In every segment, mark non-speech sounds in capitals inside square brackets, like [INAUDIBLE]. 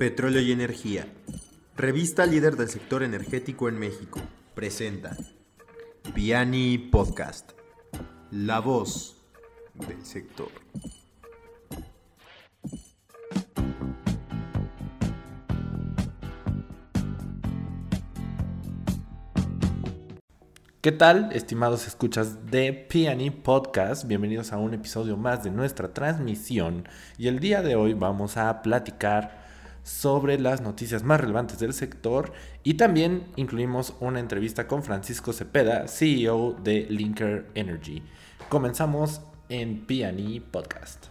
Petróleo y Energía. Revista líder del sector energético en México. Presenta Piani Podcast. La voz del sector. ¿Qué tal, estimados escuchas de Piani Podcast? Bienvenidos a un episodio más de nuestra transmisión. Y el día de hoy vamos a platicar sobre las noticias más relevantes del sector y también incluimos una entrevista con Francisco Cepeda, CEO de Linker Energy. Comenzamos en Piani Podcast.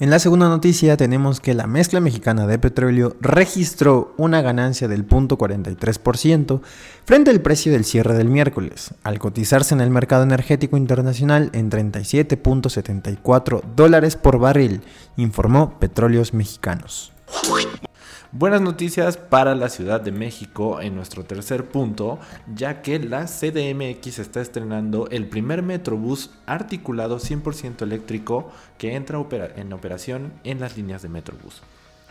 En la segunda noticia tenemos que la mezcla mexicana de petróleo registró una ganancia del 0.43% frente al precio del cierre del miércoles, al cotizarse en el mercado energético internacional en 37.74 dólares por barril, informó Petróleos Mexicanos. Buenas noticias para la Ciudad de México en nuestro tercer punto, ya que la CDMX está estrenando el primer Metrobús articulado 100% eléctrico que entra en operación en las líneas de Metrobús.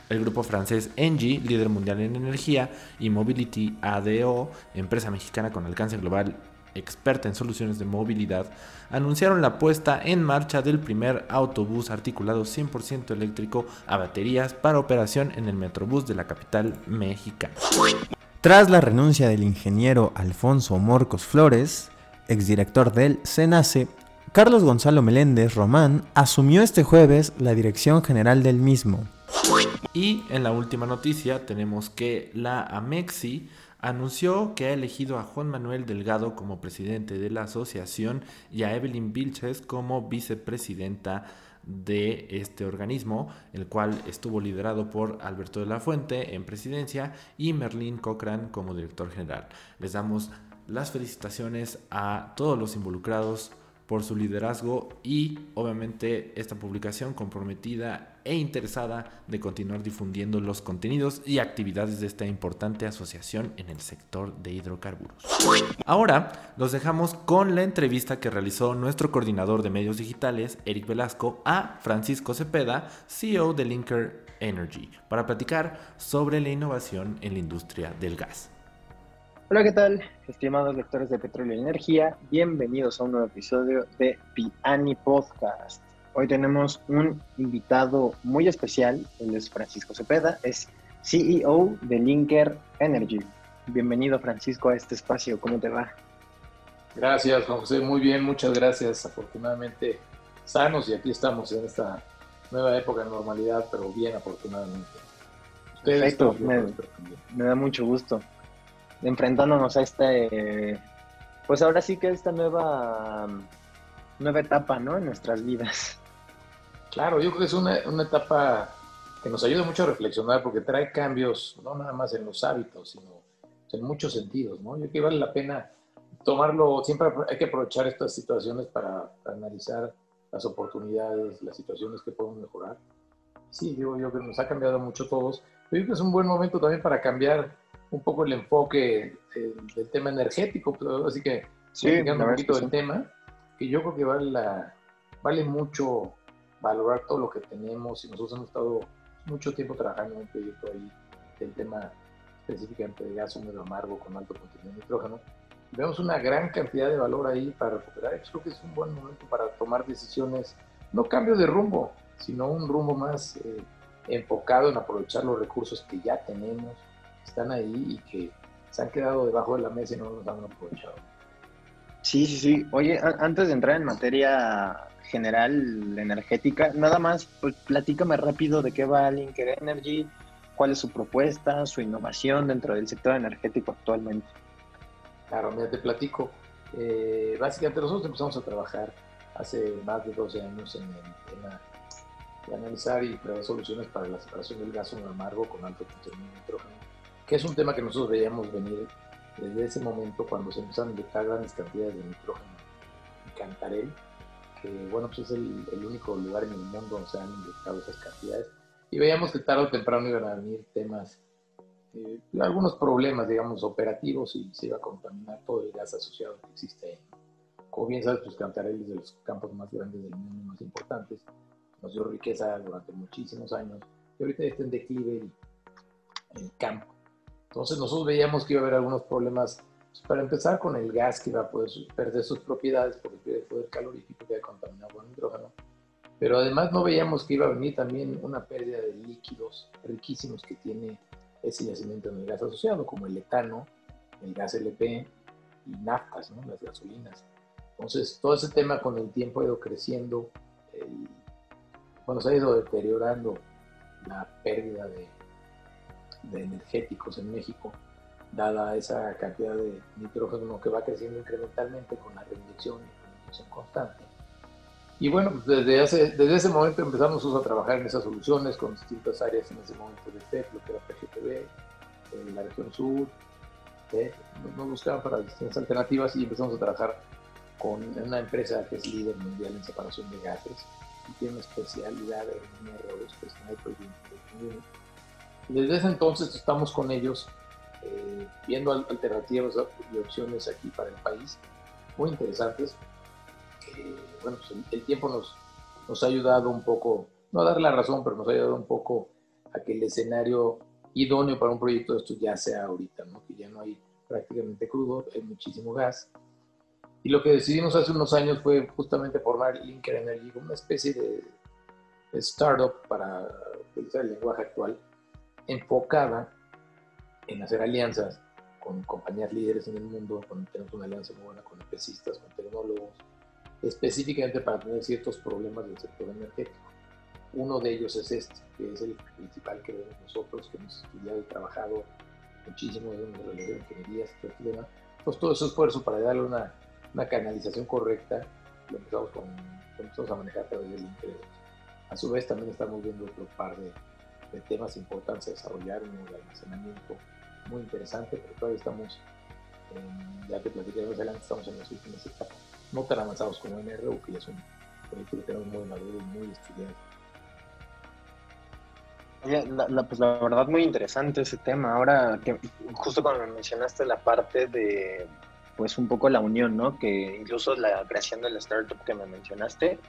El grupo francés Engie, líder mundial en energía, y Mobility ADO, empresa mexicana con alcance global experta en soluciones de movilidad, anunciaron la puesta en marcha del primer autobús articulado 100% eléctrico a baterías para operación en el Metrobús de la capital mexicana. Tras la renuncia del ingeniero Alfonso Morcos Flores, exdirector del SENACE, Carlos Gonzalo Meléndez Román asumió este jueves la dirección general del mismo. Y en la última noticia tenemos que la Amexi anunció que ha elegido a Juan Manuel Delgado como presidente de la asociación y a Evelyn Vilches como vicepresidenta de este organismo, el cual estuvo liderado por Alberto de la Fuente en presidencia y Merlín Cochran como director general. Les damos las felicitaciones a todos los involucrados por su liderazgo y obviamente esta publicación comprometida e interesada de continuar difundiendo los contenidos y actividades de esta importante asociación en el sector de hidrocarburos. Ahora los dejamos con la entrevista que realizó nuestro coordinador de medios digitales, Eric Velasco, a Francisco Cepeda, CEO de Linker Energy, para platicar sobre la innovación en la industria del gas. Hola, ¿qué tal? Estimados lectores de Petróleo y Energía, bienvenidos a un nuevo episodio de Piani Podcast. Hoy tenemos un invitado muy especial, él es Francisco Cepeda, es CEO de Linker Energy. Bienvenido Francisco a este espacio, ¿cómo te va? Gracias Juan José, muy bien, muchas gracias. Afortunadamente sanos y aquí estamos en esta nueva época de normalidad, pero bien afortunadamente. Perfecto, me da mucho gusto enfrentándonos a este, pues ahora sí que esta nueva, nueva etapa, ¿no? En nuestras vidas. Claro, yo creo que es una, una etapa que nos ayuda mucho a reflexionar porque trae cambios, no nada más en los hábitos, sino en muchos sentidos, ¿no? Yo creo que vale la pena tomarlo, siempre hay que aprovechar estas situaciones para, analizar las oportunidades, las situaciones que podemos mejorar. Sí, digo yo que nos ha cambiado mucho todos, pero yo creo que es un buen momento también para cambiar un poco el enfoque del, tema energético, pero así que sí, un poquito del tema, que yo creo que vale, la, vale mucho valorar todo lo que tenemos y nosotros hemos estado mucho tiempo trabajando en un proyecto ahí del tema específicamente de gas húmedo amargo con alto contenido de nitrógeno. Vemos una gran cantidad de valor ahí para recuperar. Creo que es un buen momento para tomar decisiones, no cambio de rumbo, sino un rumbo más eh, enfocado en aprovechar los recursos que ya tenemos, están ahí y que se han quedado debajo de la mesa y no los han aprovechado. Sí, sí, sí. Oye, antes de entrar en materia general energética, nada más, pues platícame rápido de qué va Linker Energy, cuál es su propuesta, su innovación dentro del sector energético actualmente. Claro, mira, te platico. Eh, básicamente nosotros empezamos a trabajar hace más de 12 años en el tema de analizar y crear soluciones para la separación del gas amargo con alto contenido de nitrógeno que es un tema que nosotros veíamos venir desde ese momento cuando se empezaron a inyectar grandes cantidades de nitrógeno en Cantarell, que bueno, pues es el, único lugar en el mundo donde se han inyectado esas cantidades. Y veíamos que tarde o temprano iban a venir temas, eh, algunos problemas, digamos, operativos y se iba a contaminar todo el gas asociado que existe ahí. Como bien sabes, pues Cantarell es de los campos más grandes del mundo, más importantes. nos dio riqueza durante muchísimos años, y ahorita está en declive el, el campo. Entonces nosotros veíamos que iba a haber algunos problemas, pues, para empezar con el gas que iba a poder perder sus propiedades porque pierde poder calorífico que ha contaminado con hidrógeno, pero además no veíamos que iba a venir también una pérdida de líquidos riquísimos que tiene ese yacimiento en el gas asociado, como el etano, el gas LP y naftas, ¿no? las gasolinas. Entonces, todo ese tema con el tiempo ha ido creciendo, bueno, se ha ido deteriorando la pérdida de, de energéticos en México, dada esa cantidad de nitrógeno que va creciendo incrementalmente con la reinyección y reinyección constante. Y bueno, pues, desde, hace, desde ese momento empezamos a trabajar en esas soluciones con distintas áreas en ese momento de TEP, lo que era PGTB, en la región sur, TEP, nos buscaban para distintas alternativas y empezamos a trabajar con una empresa que es líder mundial en separación de gases y tiene una especialidad en errores, que es Desde ese entonces estamos con ellos eh, viendo alternativas y opciones aquí para el país muy interesantes. Bueno, pues el, tiempo nos, ha ayudado un poco, no a dar la razón, pero nos ha ayudado un poco a que el escenario idóneo para un proyecto de esto ya sea ahorita, que ya no hay prácticamente crudo, hay muchísimo gas. Y lo que decidimos hace unos años fue justamente formar Linker Energy una especie de, startup para utilizar el lenguaje actual, enfocada en hacer alianzas con compañías líderes en el mundo, con, tenemos una alianza muy buena con empresistas, con tecnólogos, específicamente para tener ciertos problemas del sector energético. Uno de ellos es este, que es el principal que vemos nosotros, que hemos estudiado y trabajado muchísimo en de ingeniería, todo Pues todo ese esfuerzo para darle una, una canalización correcta, lo empezamos, con, lo empezamos a manejar a través del interés. A su vez también estamos viendo otro par de, de temas importantes a desarrollar, de almacenamiento muy interesante, pero todavía estamos, en, ya te platiqué más adelante, estamos en las últimas etapas no tan avanzados como NRU, que ya son proyectos que tenemos muy maduros y muy estudiados. La, pues la verdad muy interesante ese tema. Ahora que justo cuando mencionaste la parte de pues un poco la unión, ¿no? Que incluso la creación de la startup que me mencionaste,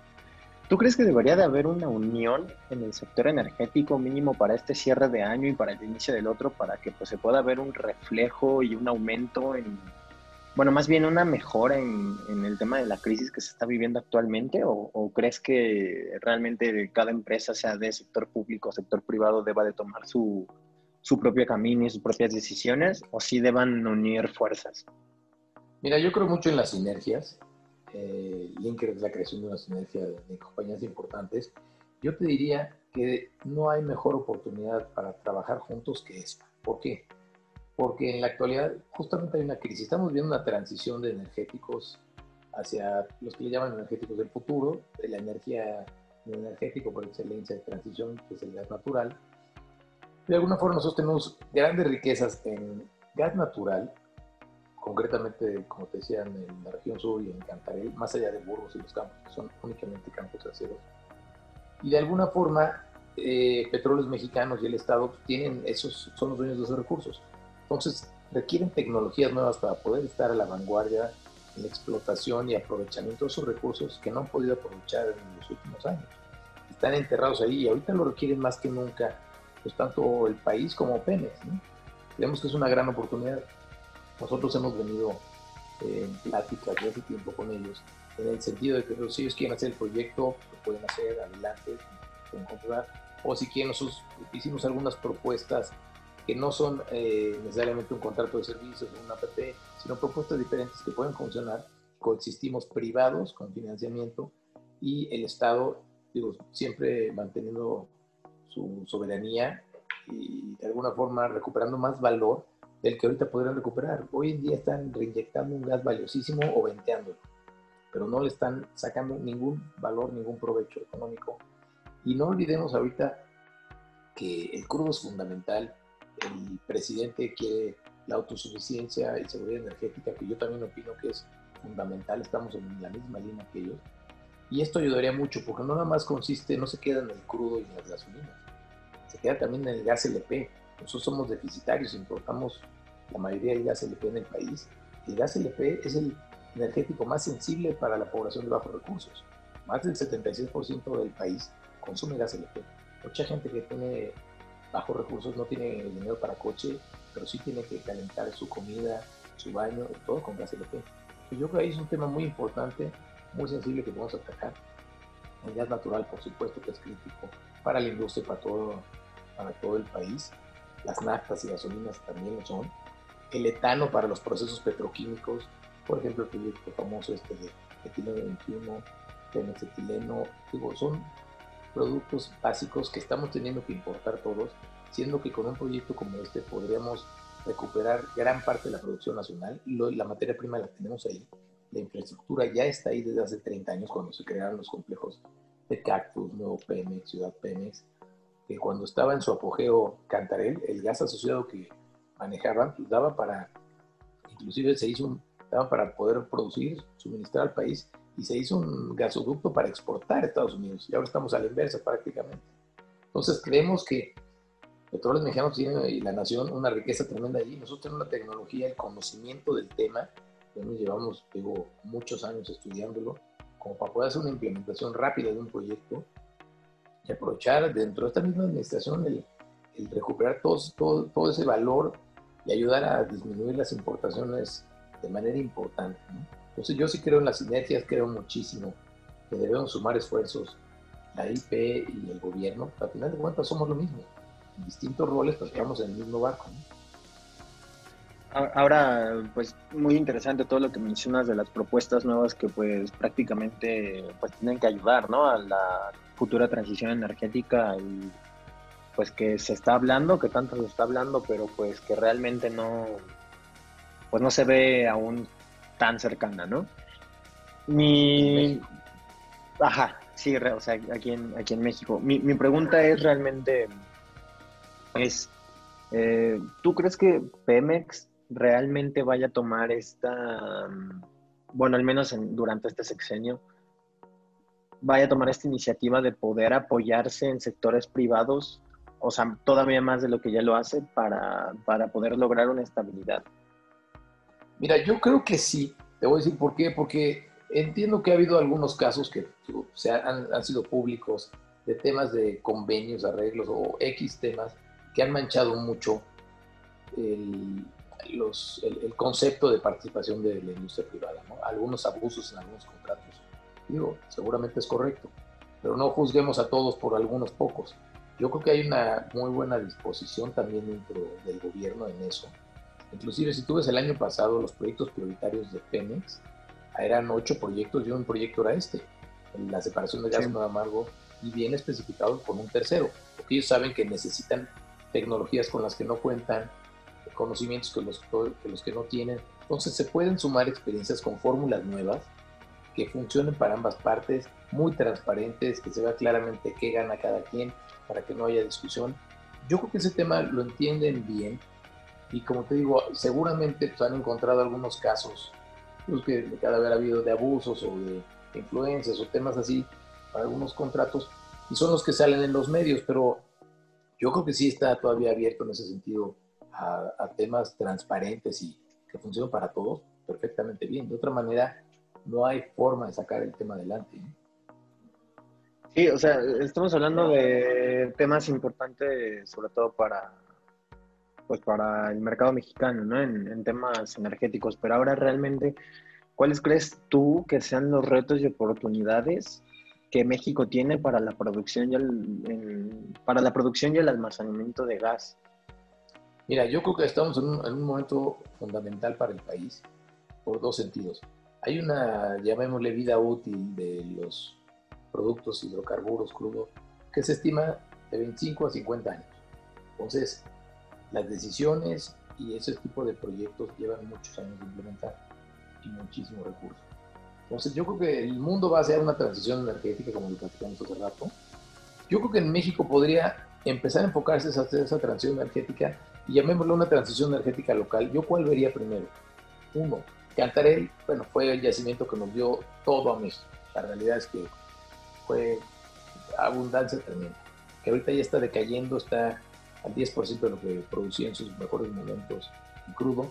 ¿tú crees que debería de haber una unión en el sector energético mínimo para este cierre de año y para el inicio del otro para que pues se pueda ver un reflejo y un aumento en bueno, más bien una mejora en, el tema de la crisis que se está viviendo actualmente o, crees que realmente cada empresa, sea de sector público o sector privado, deba de tomar su, su propio camino y sus propias decisiones o si deban unir fuerzas? Mira, yo creo mucho en las sinergias. Eh, Linker es la creación de una sinergia de compañías importantes. Yo te diría que no hay mejor oportunidad para trabajar juntos que esta. ¿Por qué? porque en la actualidad justamente hay una crisis. Estamos viendo una transición de energéticos hacia los que le llaman energéticos del futuro, de la energía de energético por excelencia de transición, que es el gas natural. De alguna forma nosotros tenemos grandes riquezas en gas natural, concretamente, como te decía, en la región sur y en Cantarell, más allá de Burgos y los campos, que son únicamente campos aceros. Y de alguna forma, eh, petróleos mexicanos y el Estado tienen esos, son los dueños de esos recursos. Entonces, requieren tecnologías nuevas para poder estar a la vanguardia en la explotación y aprovechamiento de esos recursos que no han podido aprovechar en los últimos años. Están enterrados ahí y ahorita lo requieren más que nunca, pues tanto el país como Pemex. Creemos que es una gran oportunidad. Nosotros hemos venido en pláticas de hace tiempo con ellos, en el sentido de que si ellos quieren hacer el proyecto, lo pueden hacer adelante, pueden comprar, o si quieren, nosotros hicimos algunas propuestas que no son eh, necesariamente un contrato de servicios o una APP, sino propuestas diferentes que pueden funcionar. Coexistimos privados con financiamiento y el Estado, digo, siempre manteniendo su soberanía y de alguna forma recuperando más valor del que ahorita podrían recuperar. Hoy en día están reinyectando un gas valiosísimo o venteándolo, pero no le están sacando ningún valor, ningún provecho económico. Y no olvidemos ahorita que el crudo es fundamental el presidente quiere la autosuficiencia y seguridad energética, que yo también opino que es fundamental, estamos en la misma línea que ellos. Y esto ayudaría mucho, porque no nada más consiste, no se queda en el crudo y en las gasolinas, se queda también en el gas LP. Nosotros somos deficitarios, importamos la mayoría del gas LP en el país. El gas LP es el energético más sensible para la población de bajos recursos. Más del 76% del país consume gas LP. Mucha gente que tiene bajos recursos no tiene dinero para coche, pero sí tiene que calentar su comida, su baño, todo con gas LP. yo creo que ahí es un tema muy importante, muy sensible que podemos atacar. El gas natural, por supuesto, que es crítico para la industria, para todo, para todo el país. Las naftas y gasolinas también lo son. El etano para los procesos petroquímicos, por ejemplo, el proyecto famoso este de etileno 21, etileno, digo, son productos básicos que estamos teniendo que importar todos, siendo que con un proyecto como este podríamos recuperar gran parte de la producción nacional la materia prima la tenemos ahí. La infraestructura ya está ahí desde hace 30 años cuando se crearon los complejos de Cactus, Nuevo Pemex, Ciudad Pemex, que cuando estaba en su apogeo Cantarel, el gas asociado que manejaban pues daba para, inclusive se hizo un, daba para poder producir, suministrar al país y se hizo un gasoducto para exportar a Estados Unidos. Y ahora estamos a la inversa prácticamente. Entonces creemos que Petróleos Mexicanos tiene y la nación una riqueza tremenda allí. Nosotros tenemos la tecnología, el conocimiento del tema, que nos llevamos digo, muchos años estudiándolo, como para poder hacer una implementación rápida de un proyecto y aprovechar dentro de esta misma administración el, el recuperar todo, todo, todo, ese valor y ayudar a disminuir las importaciones de manera importante. Entonces yo sí creo en las sinergias, creo muchísimo que debemos sumar esfuerzos, la IP y el gobierno, al final de cuentas somos lo mismo, en distintos roles, pero estamos en el mismo barco. Ahora, pues muy interesante todo lo que mencionas de las propuestas nuevas que pues prácticamente pues tienen que ayudar, ¿no? A la futura transición energética y pues que se está hablando, que tanto se está hablando, pero pues que realmente no, pues no se ve aún tan cercana, ¿no? Mi... Ajá, sí, o sea, aquí en, aquí en México. Mi, pregunta es realmente, es, eh, ¿tú crees que Pemex realmente vaya a tomar esta, bueno, al menos durante este sexenio, vaya a tomar esta iniciativa de poder apoyarse en sectores privados, o sea, todavía más de lo que ya lo hace para, para poder lograr una estabilidad? Mira, yo creo que sí. Te voy a decir por qué. Porque entiendo que ha habido algunos casos que se han, han sido públicos de temas de convenios, arreglos o X temas que han manchado mucho el, los, el, concepto de participación de la industria privada, ¿no? algunos abusos en algunos contratos. Digo, seguramente es correcto, pero no juzguemos a todos por algunos pocos. Yo creo que hay una muy buena disposición también dentro del gobierno en eso. Inclusive si tú ves el año pasado los proyectos prioritarios de Pemex, eran ocho proyectos y un proyecto era este, la separación de gas sí. amargo y bien especificado con un tercero, porque ellos saben que necesitan tecnologías con las que no cuentan, conocimientos que los que, los que no tienen. Entonces se pueden sumar experiencias con fórmulas nuevas que funcionen para ambas partes, muy transparentes, que se vea claramente qué gana cada quien para que no haya discusión. Yo creo que ese tema lo entienden bien y como te digo, seguramente pues, han encontrado algunos casos los pues, que cada vez ha habido de abusos o de influencias o temas así para algunos contratos y son los que salen en los medios, pero yo creo que sí está todavía abierto en ese sentido a, temas transparentes y que funcionen para todos perfectamente bien. De otra manera, no hay forma de sacar el tema adelante. ¿eh? Sí, o sea, estamos hablando de temas importantes, sobre todo para, pues para el mercado mexicano, ¿no? En, temas energéticos. Pero ahora realmente, ¿cuáles crees tú que sean los retos y oportunidades que México tiene para la producción y el, para la producción y el almacenamiento de gas? Mira, yo creo que estamos en un, momento fundamental para el país por dos sentidos. Hay una, llamémosle, vida útil de los productos hidrocarburos crudos que se estima de 25 a 50 años. Entonces, las decisiones y ese tipo de proyectos llevan muchos años de implementar y muchísimos recursos. Entonces, yo creo que el mundo va a hacer una transición energética, como lo platicamos hace rato. Yo creo que en México podría empezar a enfocarse en esa, esa transición energética y llamémoslo una transición energética local, ¿yo cuál vería primero? Uno, Cantarell, bueno, fue el yacimiento que nos dio todo a México. La realidad es que fue abundancia tremenda, que ahorita ya está decayendo, está al 10% de lo que producía en sus mejores momentos en crudo,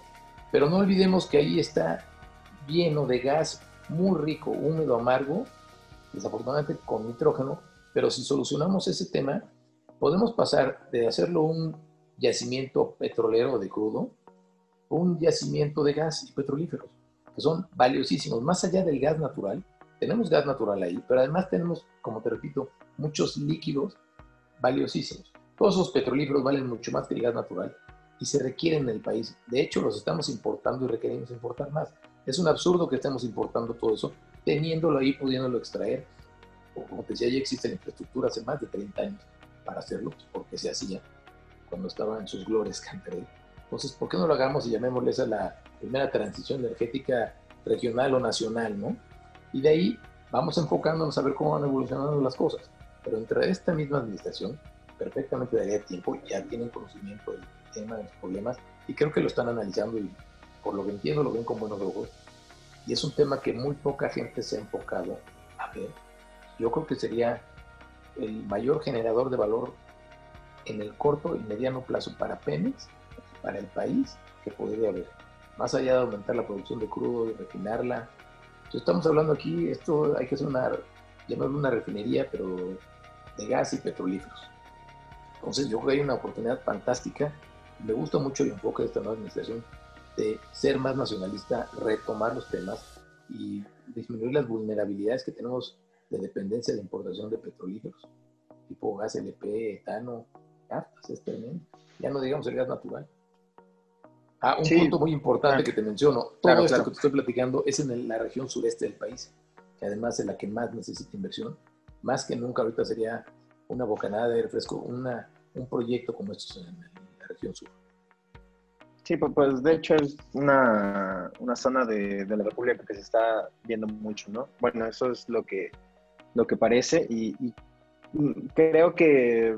pero no olvidemos que ahí está lleno de gas muy rico, húmedo, amargo, desafortunadamente con nitrógeno, Pero si solucionamos ese tema, podemos pasar de hacerlo un yacimiento petrolero de crudo, un yacimiento de gas y petrolíferos, que son valiosísimos. Más allá del gas natural, tenemos gas natural ahí, pero además tenemos, como te repito, muchos líquidos valiosísimos. Todos esos petrolíferos valen mucho más que el gas natural y se requieren en el país. De hecho, los estamos importando y requerimos importar más. Es un absurdo que estemos importando todo eso, teniéndolo ahí, pudiéndolo extraer. Como te decía, ya existe la infraestructura hace más de 30 años para hacerlo, porque se hacía cuando estaba en sus glorias [LAUGHS] Cantarell. Entonces, ¿por qué no lo hagamos y llamémosle esa la primera transición energética regional o nacional, no? Y de ahí vamos enfocándonos a ver cómo van evolucionando las cosas. Pero entre esta misma administración, perfectamente daría tiempo, ya tienen conocimiento del tema, de los problemas, y creo que lo están analizando y por lo que entiendo lo ven con buenos ojos. Y es un tema que muy poca gente se ha enfocado a ver. Yo creo que sería el mayor generador de valor en el corto y mediano plazo para Pemex, para el país, que podría haber. Más allá de aumentar la producción de crudo y refinarla. Entonces estamos hablando aquí, esto hay que hacer una, llamarlo una refinería, pero de gas y petrolíferos. Entonces yo creo que hay una oportunidad fantástica. Me gusta mucho el enfoque de esta nueva administración de ser más nacionalista, retomar los temas y disminuir las vulnerabilidades que tenemos de dependencia de importación de petrolíferos, tipo gas LP, etano, naftas, es tremendo. Ya no digamos el gas natural. Ah, un punto muy importante ah. que te menciono, todo esto que te estoy platicando es en la región sureste del país, que además es la que más necesita inversión, más que nunca ahorita sería una bocanada de aire fresco, una, un proyecto como estos en, la región sur. Sí, pues, pues de hecho es una, una zona de, de, la República que se está viendo mucho, ¿no? Bueno, eso es lo que, lo que parece y, y creo que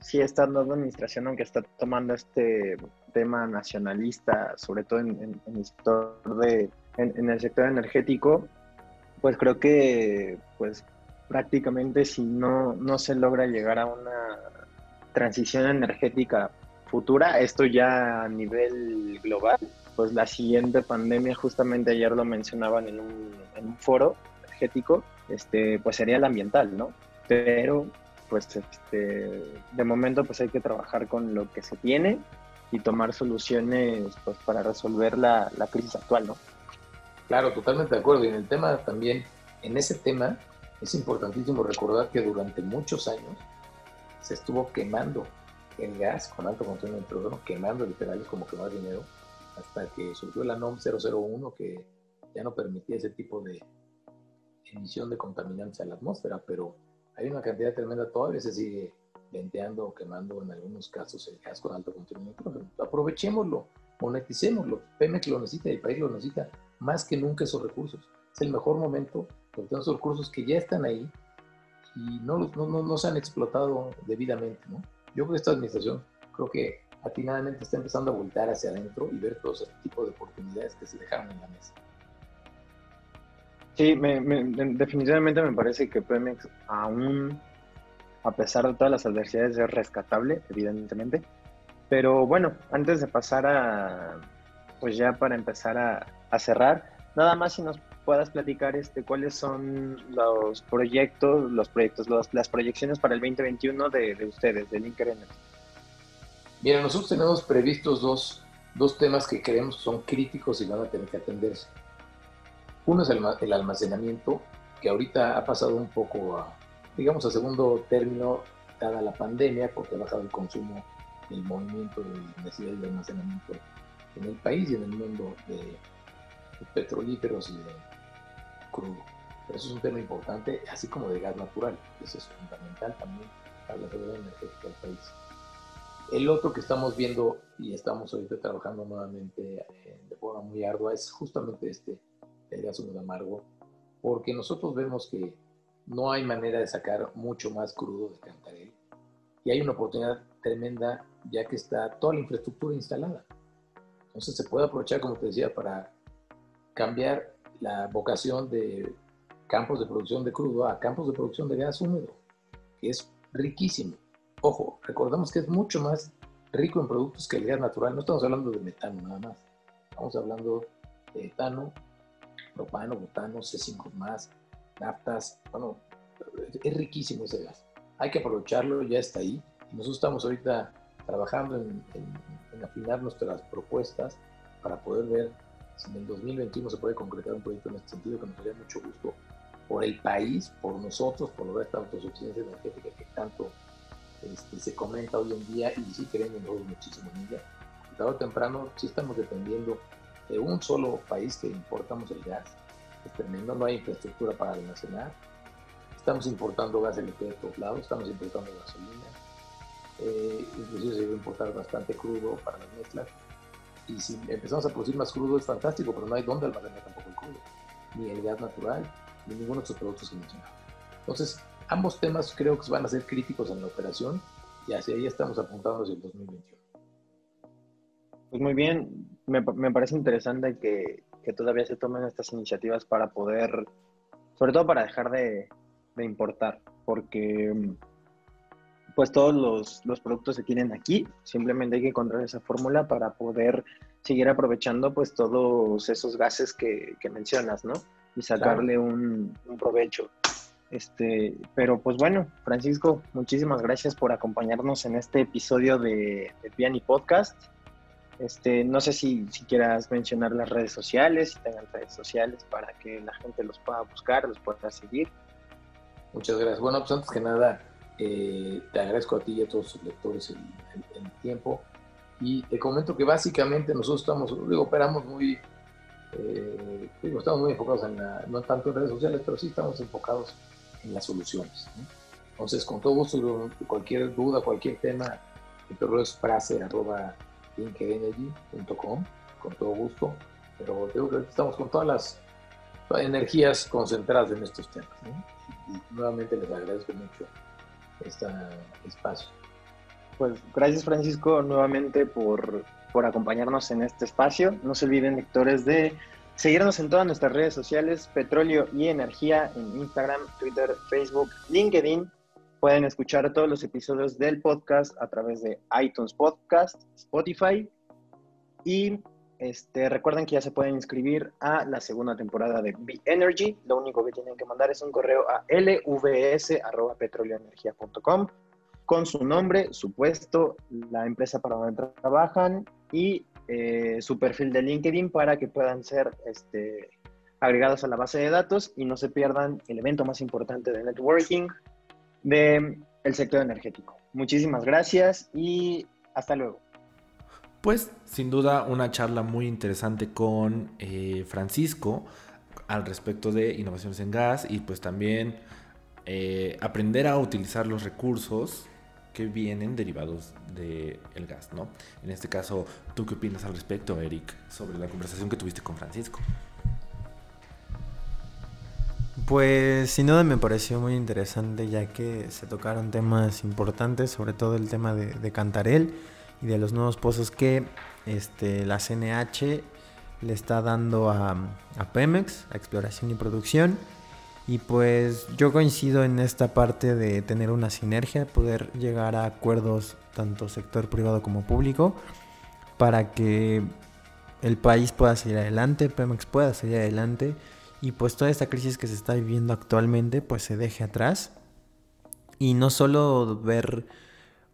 sí esta nueva administración, aunque está tomando este tema nacionalista, sobre todo en, el, sector de, el sector energético, pues creo que pues prácticamente si no, no se logra llegar a una transición energética futura, esto ya a nivel global, pues la siguiente pandemia, justamente ayer lo mencionaban en un, foro energético, este, pues sería la ambiental, ¿no? Pero pues este, de momento pues hay que trabajar con lo que se tiene y tomar soluciones pues para resolver la, la crisis actual, ¿no? Claro, totalmente de acuerdo. Y en el tema también, en ese tema, es importantísimo recordar que durante muchos años se estuvo quemando el gas con alto contenido de nitrógeno, quemando literal como quemar dinero, hasta que surgió la NOM 001 que ya no permitía ese tipo de emisión de contaminantes a la atmósfera, pero hay una cantidad tremenda, todavía se sigue venteando o quemando en algunos casos el gas con alto contenido Aprovechémoslo, moneticémoslo. Pemex lo necesita el país lo necesita más que nunca esos recursos. Es el mejor momento porque tenemos esos recursos que ya están ahí y no, no, no, se han explotado debidamente. ¿no? Yo creo que esta administración, creo que atinadamente está empezando a voltar hacia adentro y ver todos este tipo de oportunidades que se dejaron en la mesa. Sí, definitivamente me parece que Pemex aún, a pesar de todas las adversidades, es rescatable, evidentemente. Pero bueno, antes de pasar a, pues ya para empezar a, cerrar, nada más si nos puedas platicar este, cuáles son los proyectos, los proyectos, las proyecciones para el 2021 de, de ustedes, de Linker Energy. Mira, nosotros tenemos previstos dos, dos temas que creemos son críticos y van a tener que atenderse. Uno es el, almacenamiento, que ahorita ha pasado un poco a, digamos, a segundo término, dada la pandemia, porque ha bajado el consumo, el movimiento de necesidad de almacenamiento en el país y en el mundo de, petrolíferos y de crudo. Pero eso es un tema importante, así como de gas natural, eso es fundamental también para la seguridad energética del país. El otro que estamos viendo y estamos ahorita trabajando nuevamente eh, de forma muy ardua es justamente este el gas de amargo, porque nosotros vemos que no hay manera de sacar mucho más crudo de Cantarell y hay una oportunidad tremenda ya que está toda la infraestructura instalada. Entonces se puede aprovechar, como te decía, para cambiar la vocación de campos de producción de crudo a campos de producción de gas húmedo, que es riquísimo. Ojo, recordemos que es mucho más rico en productos que el gas natural. No estamos hablando de metano nada más. Estamos hablando de etano, propano, butano, C5 naftas, bueno, es riquísimo ese gas. Hay que aprovecharlo, ya está ahí. Nosotros estamos ahorita trabajando en, afinar nuestras propuestas para poder ver si en el 2021 se puede concretar un proyecto en este sentido que nos daría mucho gusto por el país, por nosotros, por lograr esta autosuficiencia energética que tanto este, se comenta hoy en día y sí creemos nosotros muchísimo en ella. Tarde o temprano sí estamos dependiendo de un solo país que importamos el gas. No hay infraestructura para almacenar. Estamos importando gas LP de todos lados, estamos importando gasolina. Eh, inclusive se debe importar bastante crudo para las mezclas. Y si empezamos a producir más crudo es fantástico, pero no hay dónde almacenar tampoco el crudo. Ni el gas natural, ni ninguno de estos productos que mencionaba. Entonces, ambos temas creo que van a ser críticos en la operación y hacia ahí estamos apuntando hacia el 2021. Pues muy bien, me, me parece interesante que, que, todavía se tomen estas iniciativas para poder, sobre todo para dejar de, de importar, porque pues todos los, los, productos se tienen aquí, simplemente hay que encontrar esa fórmula para poder seguir aprovechando pues todos esos gases que, que mencionas, ¿no? Y sacarle un, un, provecho. Este, pero pues bueno, Francisco, muchísimas gracias por acompañarnos en este episodio de, de Piani Podcast. Este, no sé si, si, quieras mencionar las redes sociales, si tengan redes sociales para que la gente los pueda buscar, los pueda seguir. Muchas gracias. Bueno, pues antes que nada, eh, te agradezco a ti y a todos los lectores el, el, tiempo. Y te comento que básicamente nosotros estamos, digo, operamos muy, eh, estamos muy enfocados en la, no tanto en redes sociales, pero sí estamos enfocados en las soluciones. Entonces, con todo gusto, cualquier duda, cualquier tema, el correo es frase arroba linkedenergy.com, con todo gusto. Pero digo que estamos con todas las energías concentradas en estos temas. Y nuevamente les agradezco mucho este espacio. Pues gracias Francisco nuevamente por, por acompañarnos en este espacio. No se olviden lectores de seguirnos en todas nuestras redes sociales, Petróleo y Energía, en Instagram, Twitter, Facebook, LinkedIn. Pueden escuchar todos los episodios del podcast a través de iTunes Podcast, Spotify. Y este, recuerden que ya se pueden inscribir a la segunda temporada de Be Energy. Lo único que tienen que mandar es un correo a lvs.petroleoenergia.com con su nombre, su puesto, la empresa para donde trabajan y eh, su perfil de LinkedIn para que puedan ser este, agregados a la base de datos y no se pierdan el evento más importante de networking del el sector energético. Muchísimas gracias y hasta luego. Pues sin duda una charla muy interesante con eh, Francisco al respecto de innovaciones en gas y pues también eh, aprender a utilizar los recursos que vienen derivados del gas, ¿no? En este caso, ¿tú qué opinas al respecto, Eric, sobre la conversación que tuviste con Francisco? Pues sin duda me pareció muy interesante ya que se tocaron temas importantes, sobre todo el tema de, de Cantarel y de los nuevos pozos que este, la CNH le está dando a, a, Pemex, a exploración y producción. Y pues yo coincido en esta parte de tener una sinergia, poder llegar a acuerdos tanto sector privado como público para que el país pueda seguir adelante, Pemex pueda seguir adelante y pues toda esta crisis que se está viviendo actualmente pues se deje atrás y no solo ver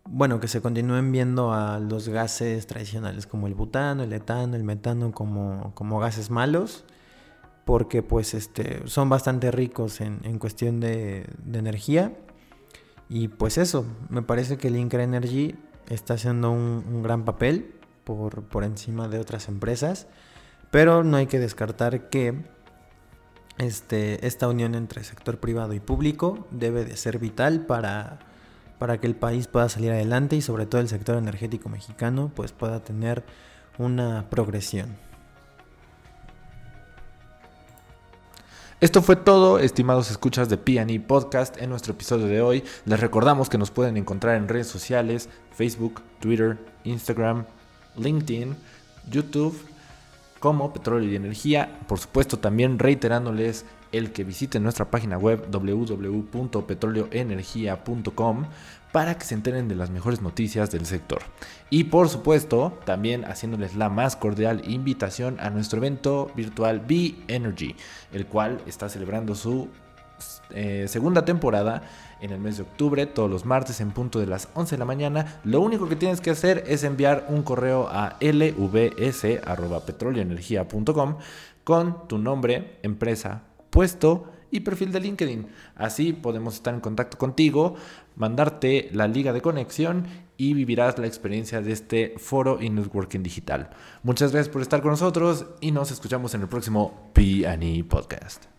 bueno, que se continúen viendo a los gases tradicionales como el butano, el etano, el metano como, como gases malos, porque pues este, son bastante ricos en, en cuestión de, energía. Y pues eso, me parece que el Incre Energy está haciendo un, un gran papel por, por encima de otras empresas, pero no hay que descartar que este, esta unión entre sector privado y público debe de ser vital para para que el país pueda salir adelante y sobre todo el sector energético mexicano pues pueda tener una progresión. Esto fue todo, estimados escuchas de PE Podcast en nuestro episodio de hoy. Les recordamos que nos pueden encontrar en redes sociales, Facebook, Twitter, Instagram, LinkedIn, YouTube, como Petróleo y Energía. Por supuesto, también reiterándoles el que visiten nuestra página web www.petroleoenergia.com para que se enteren de las mejores noticias del sector. Y por supuesto, también haciéndoles la más cordial invitación a nuestro evento virtual Be Energy, el cual está celebrando su eh, segunda temporada en el mes de octubre, todos los martes en punto de las 11 de la mañana. Lo único que tienes que hacer es enviar un correo a lvs.petroleoenergia.com con tu nombre, empresa, puesto y perfil de LinkedIn. Así podemos estar en contacto contigo, mandarte la liga de conexión y vivirás la experiencia de este foro y networking digital. Muchas gracias por estar con nosotros y nos escuchamos en el próximo P&E Podcast.